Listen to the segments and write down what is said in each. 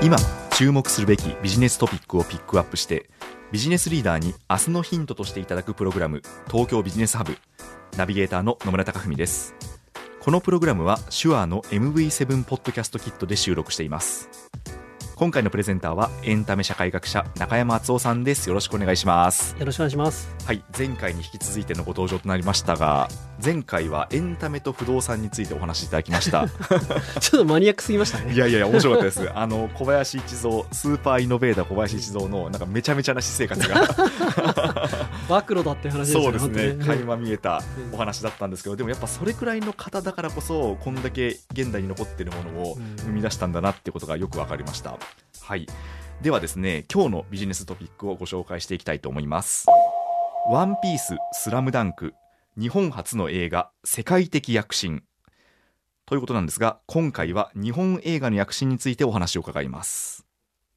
今注目するべきビジネストピックをピックアップしてビジネスリーダーに明日のヒントとしていただくプログラム東京ビジネスハブナビゲーターの野村貴文です。このプログラムは手話の MV7 ポッドキャストキットで収録しています。今回のプレゼンターはエンタメ社会学者中山敦夫さんです。よろしくお願いします。よろしくお願いします。はい前回に引き続いてのご登場となりましたが前回はエンタメと不動産についてお話しいただきました。ちょっとマニアックすぎましたね。いやいやいや面白かったです。あの小林一三スーパーイノベーター小林一三のなんかめちゃめちゃな私生活が。暴露だって話ですよそうですね。垣間見えたお話だったんですけどでもやっぱそれくらいの方だからこそこんだけ現代に残っているものをうん。生み出したんだなってことがよく分かりました。はい。ではですね今日のビジネストピックをご紹介していきたいと思います。ワンピーススラムダンク日本初の映画世界的躍進。ということなんですが今回は日本映画の躍進についてお話を伺います。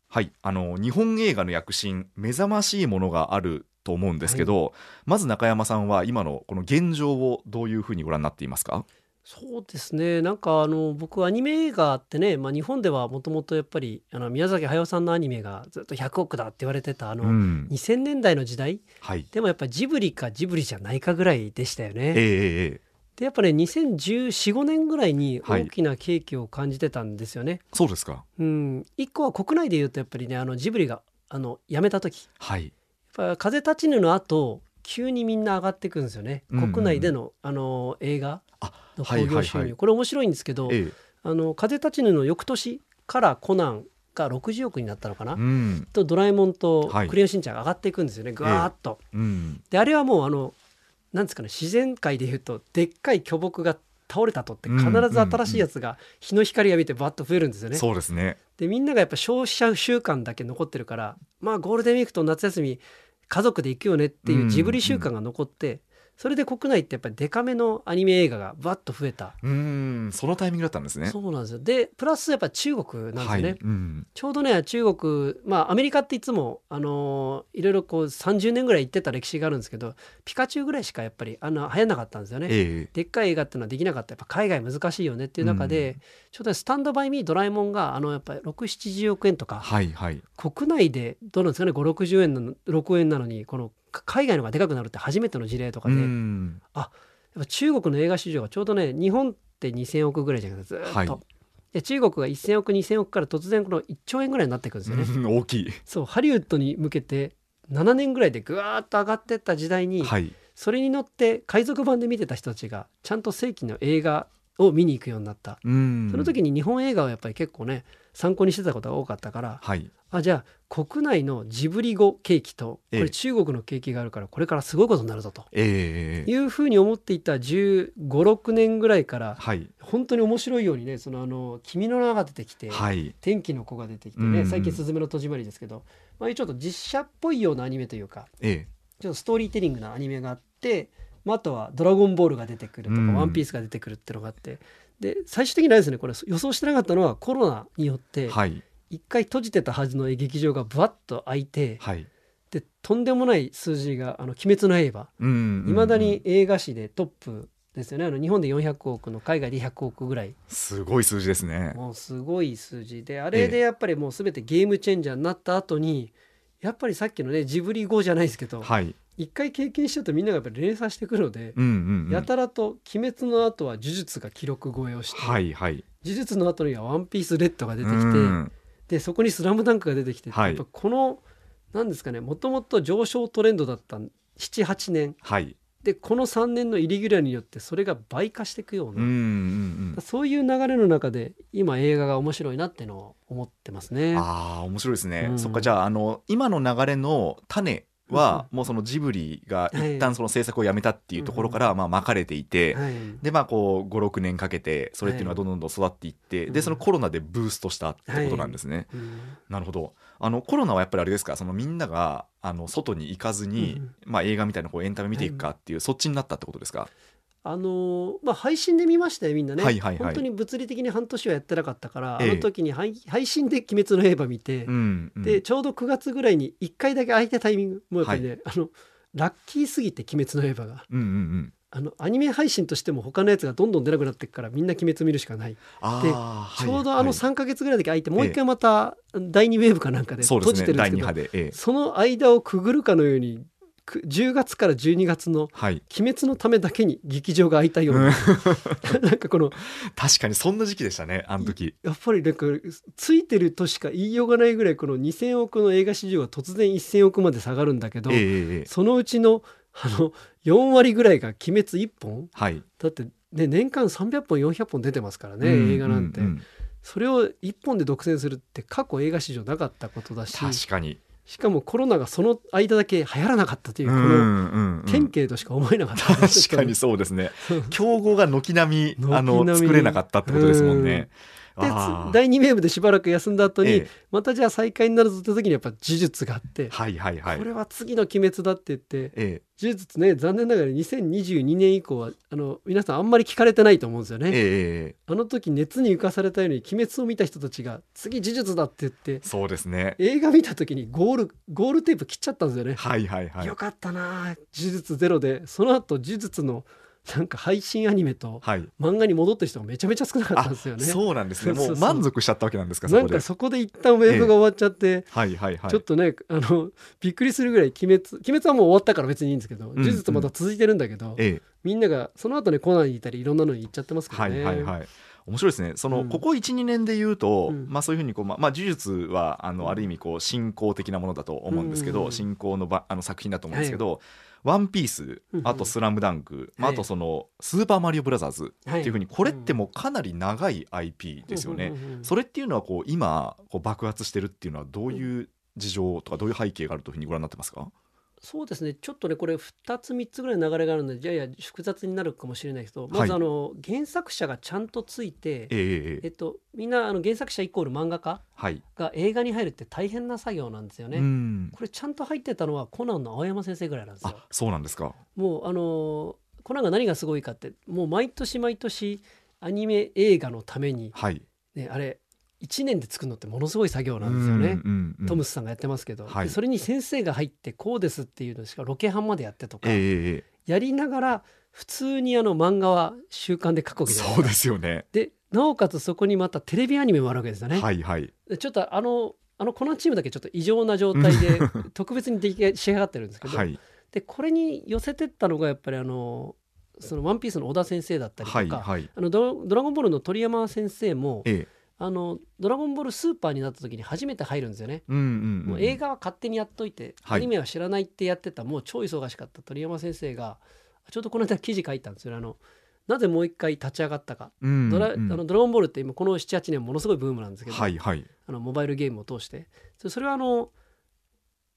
はいあの日本映画の躍進目覚ましいものがあると思うんですけど、まず中山さんは今のこの現状をどういうふうにご覧になっていますか？そうですね。なんかあの僕アニメ映画ってね、まあ日本ではもともとやっぱりあの宮崎駿さんのアニメがずっと100億だって言われてたあの、うん。2000年代の時代。はい。でもやっぱジブリかジブリじゃないかぐらいでしたよええね。ええでやっぱね2014、5年ぐらいにはい。大きな景気を感じてたんですよね。そうですか。うん。一個は国内で言うとやっぱりねあのジブリがあの辞めた時。はい。やっぱ風立ちぬの後急にみんな上がっていくんですよね、うんうんうん。国内でのあの映画。あのはい興行収入、はいはいこれ面白いんですけど、ええ。あの風立ちぬの翌年からコナンが60億になったのかな、うん。とドラえもんとはい。クレヨンしんちゃんが上がっていくんですよね。ぐわーっと。うん。であれはもうあのなんですかね自然界でいうとでっかい巨木が倒れたとって必ず新しいやつが日の光浴びてバッと増えるんですよね。そうですね。でみんながやっぱ消費者習慣だけ残ってるからまあゴールデンウィークと夏休み家族で行くよねっていうジブリ習慣が残って、それで国内ってやっぱりデカめのアニメ映画がバッと増えた、うん。そのタイミングだったんですね。そうなんですよ。でプラスやっぱ中国なんですよね、はい。うん。ちょうどね中国まあアメリカっていつもあのーいろいろこう30年ぐらい行ってた歴史があるんですけどピカチュウぐらいしかやっぱりあの流行んなかったんですよね。ええ。でっかい映画っていうのはできなかったやっぱ海外難しいよねっていう中で、うん。ちょうどスタンドバイミードラえもんがあのやっぱり670億円とか。はいはい。国内でどうなんですかね？560円なの6円なのにこのか海外のがでかくなるって初めての事例とかうで、やっんぱ中国の映画市場がちょうどね日本って2000億ぐらいじゃなくてずーっと、はい。で中国が1000億2000億から突然この1兆円ぐらいになっていくんですよね。うん大きい。そうハリウッドに向けて7年ぐらいでぐわーっと上がってった時代に、はい。それに乗って海賊版で見てた人たちがちゃんと正規の映画を見に行くようになった、うん。その時に日本映画をやっぱり結構ね参考にしてたことが多かったからはい。あじゃあ国内のジブリ語景気とこえ。えれ中国の景気があるからこれからすごいことになるぞと。ええいうふうに思っていた1 5 6年ぐらいからはい。本当に面白いようにねそのあの「君の名」が出てきて、はい。天気の子が出てきてね最近「すずめの戸締まり」ですけど、まあ、ちょっと実写っぽいようなアニメというかえちょっとストーリーテリングなアニメがあって、まあ、あとは「ドラゴンボール」が出てくるとか「うん。ワンピース」が出てくるっていうのがあってで最終的にはですねこれ予想してなかったのはコロナによって一回閉じてたはずの劇場がバッと開いてはい。でとんでもない数字が「あの鬼滅の刃」うんいまだに映画史でトップですよね。あの日本で400億の海外で100億ぐらい。すごい数字ですね。もうすごい数字であれでやっぱりもう全てゲームチェンジャーになった後にやっぱりさっきのねジブリ語じゃないですけどはい一回経験しちゃうとみんながやっぱり連鎖してくるので、うんうんうん。やたらと「鬼滅」の後は呪術が記録超えをして、はいはい。呪術の後には「ワンピースレッドが出てきて、うん。でそこに「スラムダンクが出てきて、はい。やっぱこの何ですかねもともと上昇トレンドだった78年。はい。でこの3年のイレギュラーによってそれが倍化していくような、うんうんうん。そういう流れの中で今映画が面白いなっていうのを思ってますね。ああ面白いですね、うん。そっかじゃああの今の流れの種はもうそのジブリが一旦その制作をやめたっていうところからまあ巻かれていて、はい。でまあこう56年かけてそれっていうのはどんどんどん育っていって、うん。でそのコロナでブーストしたってことなんですね。うん。なるほど。あのコロナはやっぱりあれですか？そのみんながあの外に行かずに、うんまあ、映画みたいなこうエンタメ見ていくかっていう、そっちになったってことですか？あのーまあ配信で見ましたよみんなね、はいはいはい。本当に物理的に半年はやってなかったから、ええ。あの時に配配信で「鬼滅の刃」見て、うんうん。でちょうど9月ぐらいに1回だけ空いたタイミングもうやっぱりね、あのラッキーすぎて「鬼滅の刃が」うんうんうん。あのアニメ配信としても他のやつがどんどん出なくなっていくからみんな「鬼滅」見るしかない。あーちょうどあのはい。はい3か月ぐらいだけ空いて、もう一回また第2ウェーブかなんかで閉ですね。第2じてるんですけどその間をくぐるかのようにく10月から12月のはい、「鬼滅」のためだけに劇場が空いたような。なんかこの確かにそんな時期でしたねあの時。やっぱりなんかついてるとしか言いようがないぐらいこの2,000億の映画市場が突然1,000億まで下がるんだけど、ええええええ。そのうちのあの4割ぐらいが「鬼滅」1本。はい、だって、ね、年間300本400本出てますからね、うん映画なんて、うんうん。それを1本で独占するって過去映画史上なかったことだし。確かにしかもコロナがその間だけ流行らなかったというこのうんうん。うん典型としか思えなかった、確かにそうですね。競合が軒並みあの軒並み。作れなかったってことですもんね。第2ウェーブでしばらく休んだ後に、ええ。またじゃあ再開になるぞって時にやっぱ呪術があって、はいはいはい。これは次の鬼滅だって言ってえ呪術ね残念ながら2022年以降はあの皆さんあんまり聞かれてないと思うんですよね、えええあの時熱に浮かされたように鬼滅を見た人たちが次呪術だって言ってそうですね。映画見た時にゴールゴールテープ切っちゃったんですよね、はいはいはい。よ。かったなあ呪術ゼロで。その後呪術のなんか配信アニメとはい。漫画に戻った人がめちゃめちゃ少なかったんですよねそうなんですね。もそう満足しちゃったわけなんですか。なんか。そこで一旦ウェーブが終わっちゃって、はいはいはい。ちょっとねあのびっくりするぐらい鬼滅鬼滅はもう終わったから別にいいんですけど、ん呪術また続いてるんだけど、ええみんながその後ねコナンにいたりいろんなのに行っちゃってますけどはね。いはいはい。面白いですね。その、うんここ1、2年で言うと、うんまあそういうふうにこう、まあ、まあ、呪術は、あの、ある意味こう、信仰的なものだと思うんですけど、うん信仰のばあの作品だと思うんですけど、ワンピースうん、あとスラムダンク、まあ、あとその、スーパーマリオブラザーズっていうふうに、これってもうかなり長い IP ですよね。それっていうのはこう今こう爆発してるっていうのはどういう事情とかどういう背景があるというふうにご覧になってますか、そうですね。ちょっとねこれ2つ3つぐらいの流れがあるのでやや複雑になるかもしれないけどまずはいあの、原作者がちゃんとついて、ええええ。えっと、みんなあの原作者イコール漫画家はい、が映画に入るって大変な作業なんですよね。うん。これちゃんと入ってたのはコナンの青山先生ぐらいなんですよ。あ。そうなんですか。もうあのーコナンが何がすごいかってもう毎年毎年アニメ映画のために、はい。ね、あれ1年で作るのってものすごい作業なんですよね。うんうんうんトムスさんがやってますけど、はい。でそれに先生が入ってこうですっていうのしかロケハンまでやってとか、ええええやりながら普通にあの漫画は週刊で書くわけじゃないそうですよね。でなおかつそこにまたテレビアニメもあるわけですよね。はいはい。でちょっとあのあのコナンチームだけちょっと異常な状態で 特別に出来仕上がってるんですけど、はい。でこれに寄せてったのがやっぱりあのその「ワンピースの小田先生だったりとか、はいはい。あのドドラゴンボールの鳥山先生もええあのドラゴンボールスーパーになった時に初めて入るんですよね。うんうんうんもう映画は勝手にやっといて、はい。アニメは知らないってやってたもう超忙しかった鳥山先生がちょうどこの間記事書いたんですよね。あのなぜもう一回立ち上がったか、うんドラうんあのドラゴンボールって今この78年ものすごいブームなんですけど、はいはい。あのモバイルゲームを通して。そそれはあの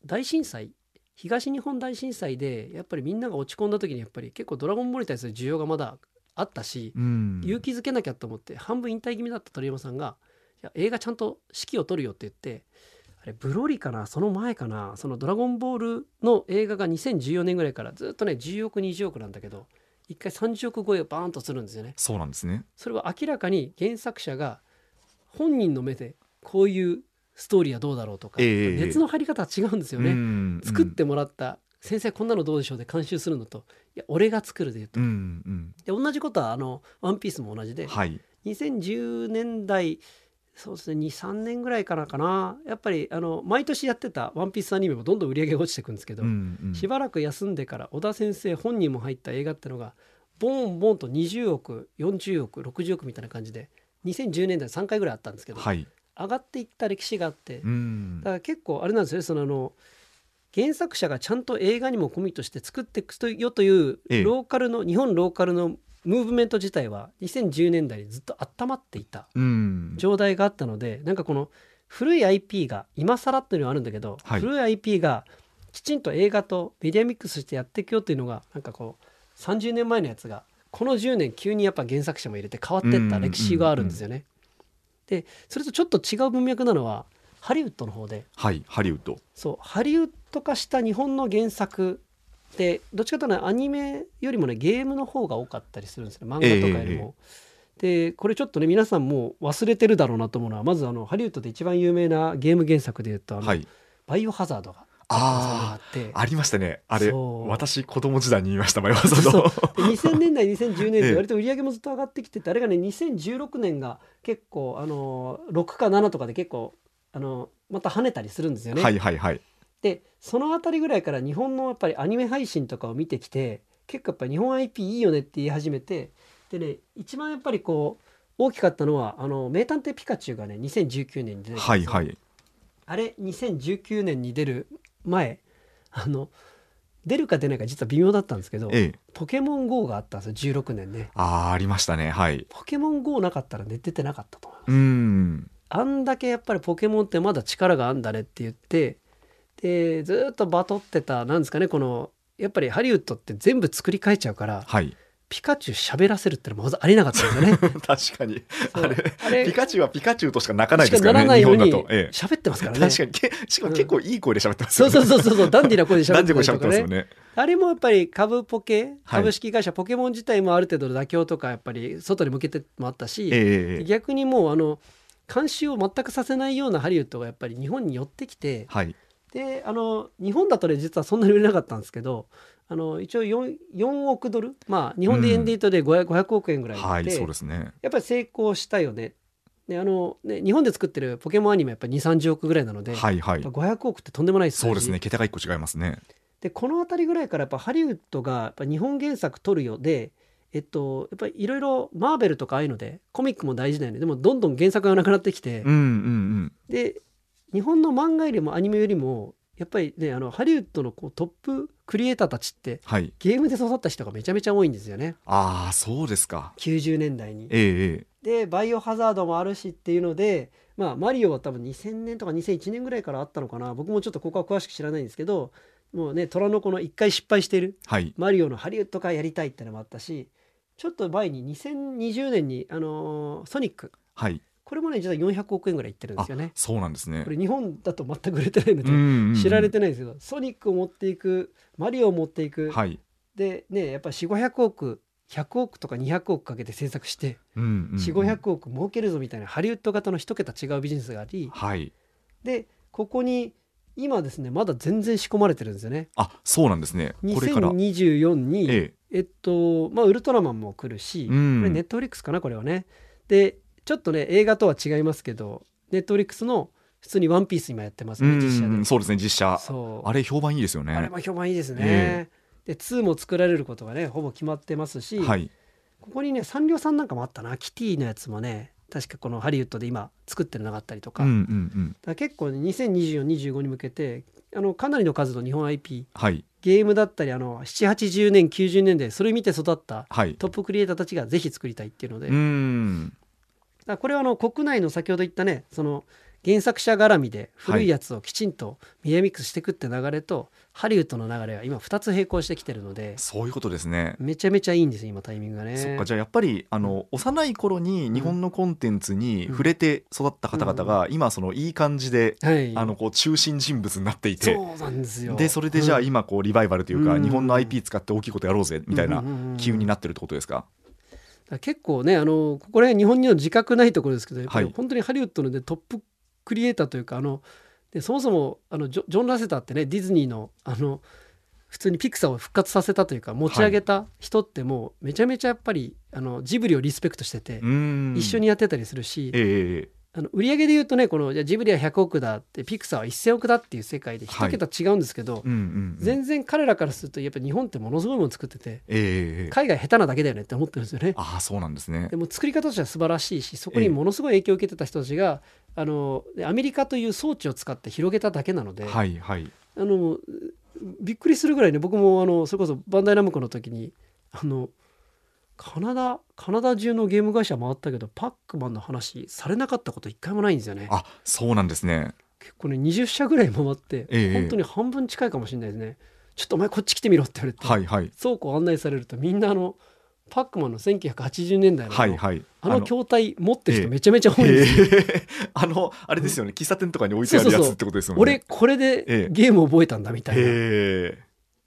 大震災東日本大震災でやっぱりみんなが落ち込んだ時にやっぱり結構「ドラゴンボール」に対する需要がまだあったし、うん。勇気づけなきゃと思って半分引退気味だった鳥山さんが「いや映画ちゃんと指揮を取るよ」って言ってあれブロリかな？その前かな？その「ドラゴンボール」の映画が2014年ぐらいからずっとね10億20億なんだけど一回30億超えをバーンとするんですよね。そうなんですね。それは明らかに原作者が本人の目でこういうストーリーはどうだろうとか、ええ熱の入り方は違うんですよね。うん。作ってもらった先生こんなのどうでしょうで監修するのと。いや俺が作るで言うと、うんうん。で同じことはあの「ワンピースも同じで、はい。2010年代そうですね23年ぐらいからかな。やっぱりあの毎年やってた「ワンピースアニメもどんどん売り上げが落ちていくんですけど、うんうん。しばらく休んでから小田先生本人も入った映画ってのがボンボンと20億40億60億みたいな感じで2010年代3回ぐらいあったんですけど、はい。上がっていった歴史があって、うん。だから結構あれなんですよねそのあの原作者がちゃんと映画にもコミットして作っていくとよというええ。ローカルの、日本ローカルのムーブメント自体は2010年代にずっと温まっていたうん。状態があったのでなんかこの古い IP が今更っていうのはあるんだけど、はい。古い IP がきちんと映画とメディアミックスしてやっていくよっていうのがなんかこう30年前のやつがこの10年急にやっぱ原作者も入れて変わってった歴史があるんですよね。でそれとちょっと違う文脈なのはハリウッドの方で。はいハリウッド。そうハリウッド化した日本の原作でどっちかというとねアニメよりもねゲームの方が多かったりするんですよ漫画とかよりも。でこれちょっとね皆さんもう忘れてるだろうなと思うのはまずあのハリウッドで一番有名なゲーム原作でいうとあの、はい。バイオハザードがああって。ありましたね。あれ私子供時代に見ましたマヨハザード。で2000年代2010年ええで割と売り上げもずっと上がってきてて、あれがね2016年が結構あの6か7とかで結構あのまた跳ねたりするんですよね。はいはいはい。でそのあたりぐらいから日本のやっぱりアニメ配信とかを見てきて結構やっぱり日本 IP いいよねって言い始めてでね一番やっぱりこう大きかったのはあの名探偵ピカチュウがね2019年に出てはいはい。あれ2019年に出る前あの出るか出ないか実は微妙だったんですけど、ええ。ポケモン GO があったんですよ16年ね。あーありましたねはい。ポケモン GO なかったらね出てなかったと思います。うーんあんだけやっぱりポケモンってまだ力があんだねって言ってでずーっとバトってたなんですかねこのやっぱりハリウッドって全部作り変えちゃうからはい。ピカチュウ喋らせるってのもまずありなかったんですよね。確かに。そう。あれピカチュウはピカチュウとしか泣かないですからならない喋ってますからね。確かに。けしかも結構いい声で喋ってますそうよねそうそうそう。ダンディーな声で喋ってますよね。あれもやっぱり株ポケはい。株式会社ポケモン自体もある程度の妥協とかやっぱり外に向けてもあったし、ええええ。逆にもうあの監修を全くさせないようなハリウッドがやっぱり日本に寄ってきてはい。であの日本だとね実はそんなに売れなかったんですけどあの一応 4, 4億ドル？まあ日本で円で言うとで 500, 500億円ぐらいで、はいそうですね。やっぱり成功したよね。であのね日本で作ってるポケモンアニメやっぱり2 3 0億ぐらいなので、はいはい。やっぱ500億ってとんでもない数字。そうですね。桁が一個違いますね。でこの辺りぐらいからやっぱハリウッドがやっぱ日本原作撮るよ。うでえっとやっぱりいろいろマーベルとかああいうのでコミックも大事だよね。でもどんどん原作がなくなってきて、うんうんうん。で日本の漫画よりもアニメよりもやっぱりねあのハリウッドのこうトップクリエイターたちってはい。ゲームで育った人がめちゃめちゃ多いんですよね。ああそうですか。90年代に。ええええ。でバイオハザードもあるしっていうのでまあマリオは多分2000年とか2001年ぐらいからあったのかな。僕もちょっとここは詳しく知らないんですけどもうね虎の子の一回失敗してる。はい。マリオのハリウッド化やりたいってのもあったしちょっと前に2020年に、あのーソニック。はい。これもね実は400億円ぐらいいってるんですよね。そうなんですね。これ日本だと全く売れてないので、知られてないんですけどソニックを持っていくマリオを持っていく、はい。でねやっぱり4500億100億とか200億かけて制作してうんうんうん。4500億儲けるぞみたいなハリウッド型の一桁違うビジネスがあり。はい。でここに今ですねまだ全然仕込まれてるんですよね。あそうなんですね。これから。2024に、ええっとまあウルトラマンも来るし、うん。これネットフリックスかなこれはね。でちょっとね映画とは違いますけどネットフリックスの普通にワンピース今やってますえね実写で。うんそうですね実写。あれ評判いいですよね。あれも評判いいですね。えで2も作られることがねほぼ決まってますし、はい。ここにねサンリオさんなんかもあったな。キティのやつもね確かこのハリウッドで今作ってるのがあったりとか,、結構ね202425に向けてあのかなりの数の日本 IP はいゲームだったりあの780年90年代それ見て育ったはい。トップクリエイターたちがぜひ作りたいっていうので、うだかんらこれはあの国内の先ほど言ったねその原作者絡みで古いやつをきちんとメディアミックスしていくって流れと、ハリウッドの流れは今2つ並行してきてるのでそういうことですね。めちゃめちゃいいんですよ今タイミングがね。そっかじゃあやっぱりあの幼い頃に日本のコンテンツに触れて育った方々が今そのいい感じではい、あのこう中心人物になっていてそうなんですよ。でそれでじゃあうん。今こうリバイバルというかうん。日本の IP 使って大きいことやろうぜみたいな機運になってるってことですか？結構ねあのここら辺日本には自覚ないところですけどやっぱりはい。本当にハリウッドの、ね、トップクリエイターというかあのでそもそもあのジョン・ラセターってねディズニーのあの普通にピクサーを復活させたというか持ち上げた人ってもうめちゃめちゃやっぱりあのジブリをリスペクトしてて、うん。一緒にやってたりするし、ええええあの売り上げで言うとねこのじゃあジブリは100億だってピクサーは1000億だっていう世界で一桁違うんですけど、うんうんうん。全然彼らからするとやっぱ日本ってものすごいもの作っててええええ海外下手なだけだよねって思ってるんですよね。ああそうなんですね。でも作り方としては素晴らしいしそこにものすごい影響を受けてた人たちが、あのでアメリカという装置を使って広げただけなので、はいはい。あのびっくりするぐらいね僕もあのそれこそバンダイナムコの時にあのカナダカナダ中のゲーム会社回ったけどパックマンの話されなかったこと一回もないんですよね。あそうなんですね。結構ね20社ぐらい回って、ええ本当に半分近いかもしれないですね。ちょっとお前こっち来てみろって言われて、はいはい。倉庫を案内されるとみんなあのパックマンの1980年代のはいはい。あの筐体持ってるええ。人めちゃめちゃ多いんですよ、へー あのあれですよね。喫茶店とかに置いてあるやつってことですよね。俺これでええ。ゲーム覚えたんだみたいな、へ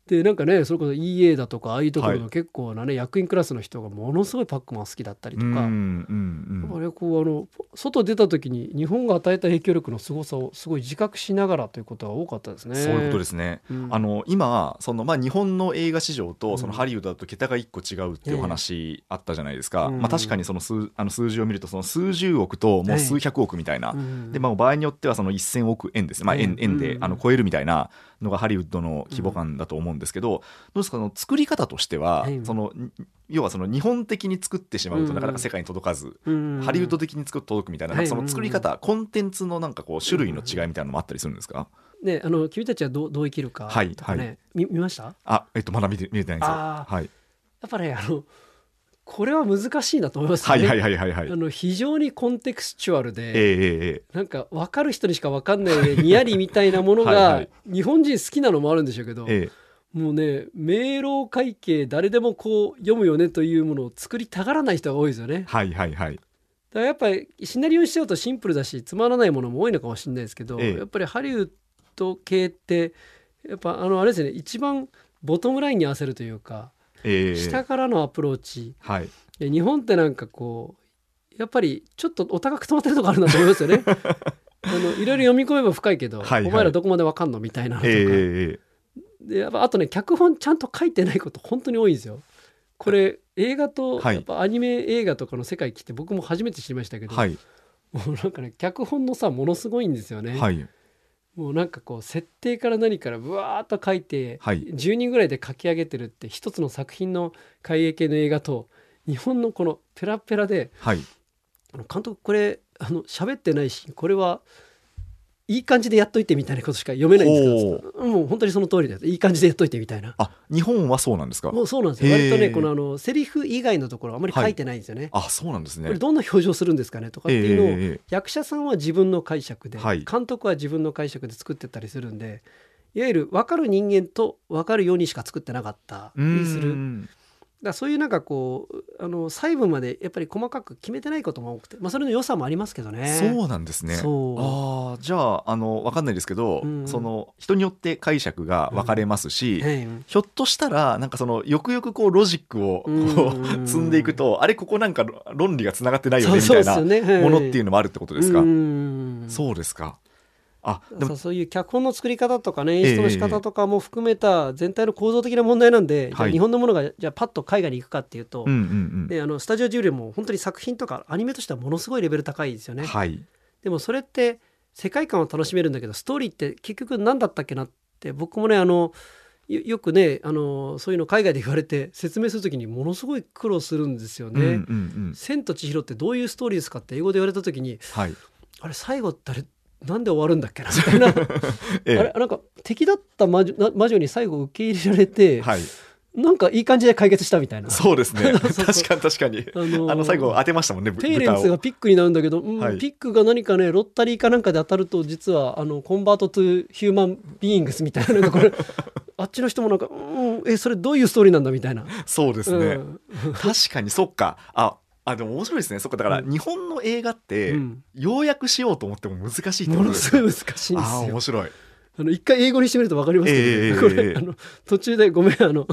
でなんかねそれこそ EA だとかああいうところはの結構なね、役員クラスの人がものすごいパックマン好きだったりとか、うんあれこうあの外出た時に日本が与えた影響力の凄さをすごい自覚しながらということが多かったですね。そういうことですね。うん。あの今その、まあ、日本の映画市場うん。とそのハリウッドだと桁が1個違うっていうお話あったじゃないですか、うん。まあ、確かにその数あの数字を見るとその数十億ともう数百億みたいな、うん。でまあ、場合によってはその1000億円ですね、まあ、円うん円でうん。あの超えるみたいなのがハリウッドの規模感だと思うんですけど、どうですか？その作り方としては、はい。そのに要はその日本的に作ってしまうとなかなか世界に届かず、うん。ハリウッド的に作って届くみたいな,、はい。その作り方、コンテンツのなんかこう種類の違いみたいなのもあったりするんですか、ねあの君たちはどうどう生きるかはいとかね、はみ見ました？やあえっとまだ見て見えてないんですよ。はい、っぱねあのこれは難しいなと思いますよね。はいはいはいはいはい。あの非常にコンテクスチュアルええで、ええなんか分かる人にしか分かんないでに やりみたいなものはいがはい日本人好きなのもあるんでしょうけど、ええもうね明朗会計誰でもこう読むよねというものを作りたがらない人が多いですよね。はいはいはい。だからやっぱりシナリオにしちゃうとシンプルだしつまらないものも多いのかもしれないですけど、ええやっぱりハリウッド系ってやっぱあのあれですね一番ボトムラインに合わせるというか、ええ下からのアプローチはい。で日本ってなんかこうやっぱりちょっとお高く止まってるとこあるなと思いますよね。あのいろいろ読み込めば深いけど、はいはいお前らどこまでわかんのみたいなのとか、ええええでやっぱあとね脚本ちゃんと書いてないこと本当に多いんですよ。これ映画とはいやっぱアニメ映画とかの世界来て僕も初めて知りましたけど、はいもうなんかね脚本のさものすごいんですよね。はいもうなんかこう設定から何からブワーっと書いて、はい10人ぐらいで書き上げてるって一つの作品の開映系の映画と日本のこのペラペラではい。あの監督これあの喋ってないしこれはいい感じでやっといてみたいなことしか読めないんですけどもう本当にその通りだよ。いい感じでやっといてみたいな。あ日本はそうなんですか？もうそうなんですよ。割とねこのあのセリフ以外のところあまり書いてないんですよね。あそうなんですね。これ。どんな表情するんですかねとかっていうのを、役者さんは自分の解釈で、はい。監督は自分の解釈で作ってたりするんでいわゆる分かる人間と分かるようにしか作ってなかったりするだそういうなんかこうあの細部までやっぱり細かく決めてないことも多くて、まあ、それの良さもありますけどね。そうなんですね。そうああじゃああのわかんないですけど、うんその人によって解釈が分かれますし、はいひょっとしたらなんかそのよくよくこうロジックをこうんう積んでいくと、あれここなんか論理がつながってないよねみたいなものっていうのもあるってことですか？うんそうですか。あでもそういう脚本の作り方とかね演出の仕方とかも含めた全体の構造的な問題なんで、じゃあはい日本のものがじゃあパッと海外に行くかっていうと、うんうんうん。であのスタジオジブリも本当に作品とかアニメとしてはものすごいレベル高いですよね。はい。でもそれって世界観を楽しめるんだけどストーリーって結局何だったっけなって僕もねあのよよくねあのそういうの海外で言われて説明する時にものすごい苦労するんですよね。うんうんうん。千と千尋ってどういうストーリーですかって英語で言われた時にはい。あれ最後ってあれなんで終わるんだっけなみたいな えあれなんか敵だった魔女な魔女に最後受け入れられて、はい。なんかいい感じで解決したみたいな。そうですね。確かに確かに。あのーあの最後当てましたもんね。 parents が pig になるんだけど、うんはい pig が何かね lottery かなんかで当たると実はあの convert to human beings みたいななんかこれ あっちの人もなんか、うん、えそれどういうストーリーなんだみたいな。そうですね。うん確かにそっか。あ。あでも面白いですね。そっかだからうん。日本の映画って、うん。要約しようと思っても難しいってこもとですね。のすごい難しいんでああすよ面。白い。あの一回英語にしてみると分かりますけど、ね。ええこええ れあの途中でごめんあの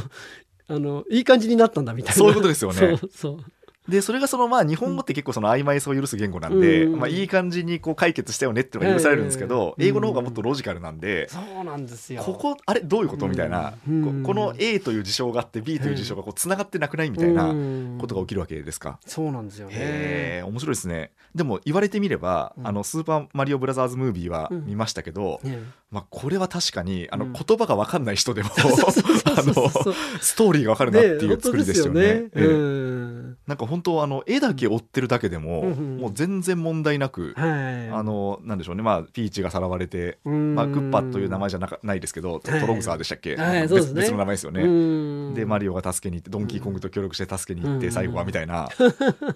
あのいい感じになったんだみたいな。そういうことですよね。そうそうでそれがそのまあ日本語って結構その曖昧さを許す言語なんで、うん。まあ、いい感じにこう解決したよねっていうのが許されるんですけど、ええ英語の方がもっとロジカルなんで、そうなんですよ。ここあれどういうことみたいな、うん。ここの A という事象があって B という事象がこうつながってなくないみたいなことが起きるわけですか？そうなんですよね。面白いですね。でも言われてみれば、うん。あのスーパーマリオブラザーズムービーはうん。見ましたけど、ねまあ、これは確かにあのうん。言葉が分かんない人でも、あのストーリーが分かるなっていうね。作りですよね。ええ。うん。なんか本当あの絵だけ追ってるだけでも、うん。うんもう全然問題なく、はい。あのなんでしょうね。まあピーチがさらわれて、ままあ、クッパという名前じゃなかないですけど、トトログサーでしたっけ、はい別そうですね。別の名前ですよね。ねでマリオが助けに行ってドンキーコングと協力して助けに行って、うん最後はみたいな、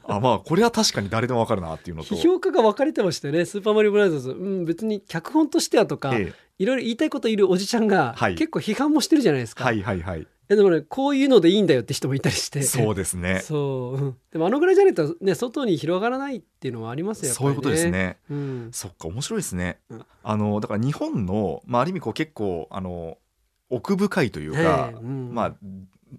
あまあこれは確かに誰でもわかるなっていうのと、評価が分かれてましたよね「スーパーマリオブラザーズ」うん、別に脚本としてはとか、ええいろいろ言いたいこといるおじちゃんが、はい。結構批判もしてるじゃないですか、はいはいはい。えでもねこういうのでいいんだよって人もいたりして。そうですね。そう、うん。でもあのぐらいじゃないとね外に広がらないっていうのはありますよやっぱりそういうことですね。うん。そっか面白いですね、うん。あのだから日本の、まあ、ある意味こう結構あの奥深いというか、はいうん。まあ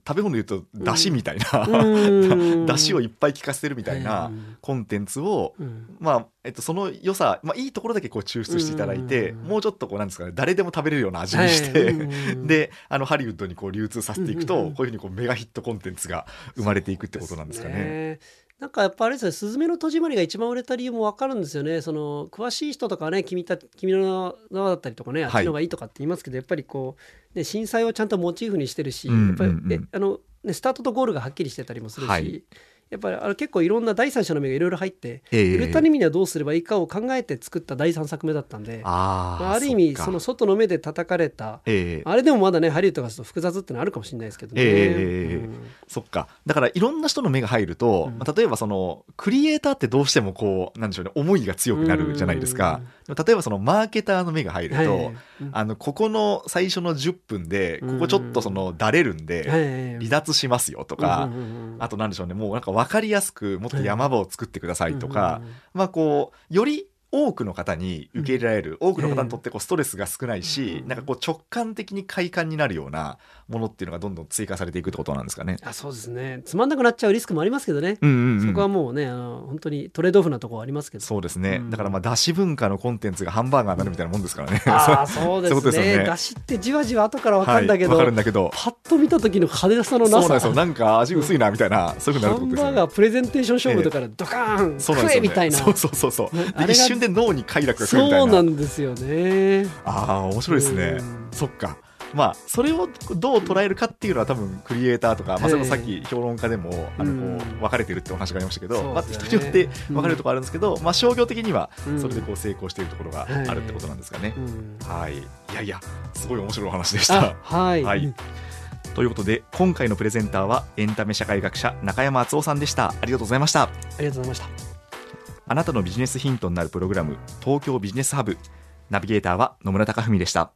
食べ物で言うと出汁みたいな、うん。出汁をいっぱい効かせてるみたいなうんコンテンツを、うん。まあえっと、その良さ、まあ、いいところだけこう抽出していただいて、うん。もうちょっとこうなんですかね誰でも食べれるような味にして、はいうん。であのハリウッドにこう流通させていくと、こういうふうにこうメガヒットコンテンツが生まれていくってことなんですかね。なんかやっぱあれですよ「すずめの戸締まり」が一番売れた理由も分かるんですよね。その詳しい人とかね君た君の名はだったりとかねあっちの方がいいとかって言いますけど、やっぱりこう、ね、震災をちゃんとモチーフにしてるし、やっぱりえあのね、スタートとゴールがはっきりしてたりもするし、はいやっぱりあの結構いろんな第三者の目がいろいろ入って、ええ売れた意味にはどうすればいいかを考えて作った第3作目だったんであーまあ、ある意味その外の目で叩かれた。ええ。あれでもまだねハリウッドが複雑ってのはあるかもしれないですけどね。ええうん。そっか。だからいろんな人の目が入ると、うん。まあ例えばそのクリエイターってどうしてもこうなんでしょうね思いが強くなるじゃないですか、でも例えばそのマーケターの目が入ると、はいあのここの最初の10分でここちょっとそのだれるんで、はい。離脱しますよとか、うんうんうんうん。あとなんでしょうねもうなんか分かりやすくもっと山場を作ってくださいとか、まあこうより多くの方に受け入れられる、多くの方にとってこうストレスが少ないし、うん。なんかこう直感的に快感になるようなものっていうのがどんどん追加されていくってことなんですかね。あそうですねつまんなくなっちゃうリスクもありますけどね、うんうんうんそこはもうねあの本当にトレードオフなところありますけどそうですね、うんだからまあだし文化のコンテンツがハンバーガーになるみたいなもんですからね。ああそうですねよねだしってじわじわ後から分かはい、るんだけど、わかるんだけど。パッと見た時の派手さのなさそうなんですよ。なんか味薄いなみたいな、そういうふうになるハンってことですよね。バーガープレゼンテーション勝負だからドカーン、食そうなんですよねえみたいなそうそうそうそう。一瞬で脳に快楽が来るみたいな。そうなんですよねああ面白いですねうん。そっか。まあそれをどう捉えるかっていうのは多分クリエイターとか、まあ、それもさっき評論家でもあのこう分かれてるってお話がありましたけど、まあ、人によって分かれるところあるんですけど、まあ、商業的にはうん。それでこう成功しているところがあるってことなんですかね。うんはい、いやいやすごい面白いお話でした。あ。はい、はい。ということで今回のプレゼンターはエンタメ社会学者中山敦夫さんでした。ありがとうございました。ありがとうございました。あなたのビジネスヒントになるプログラム東京ビジネスハブ。ナビゲーターは野村貴文でした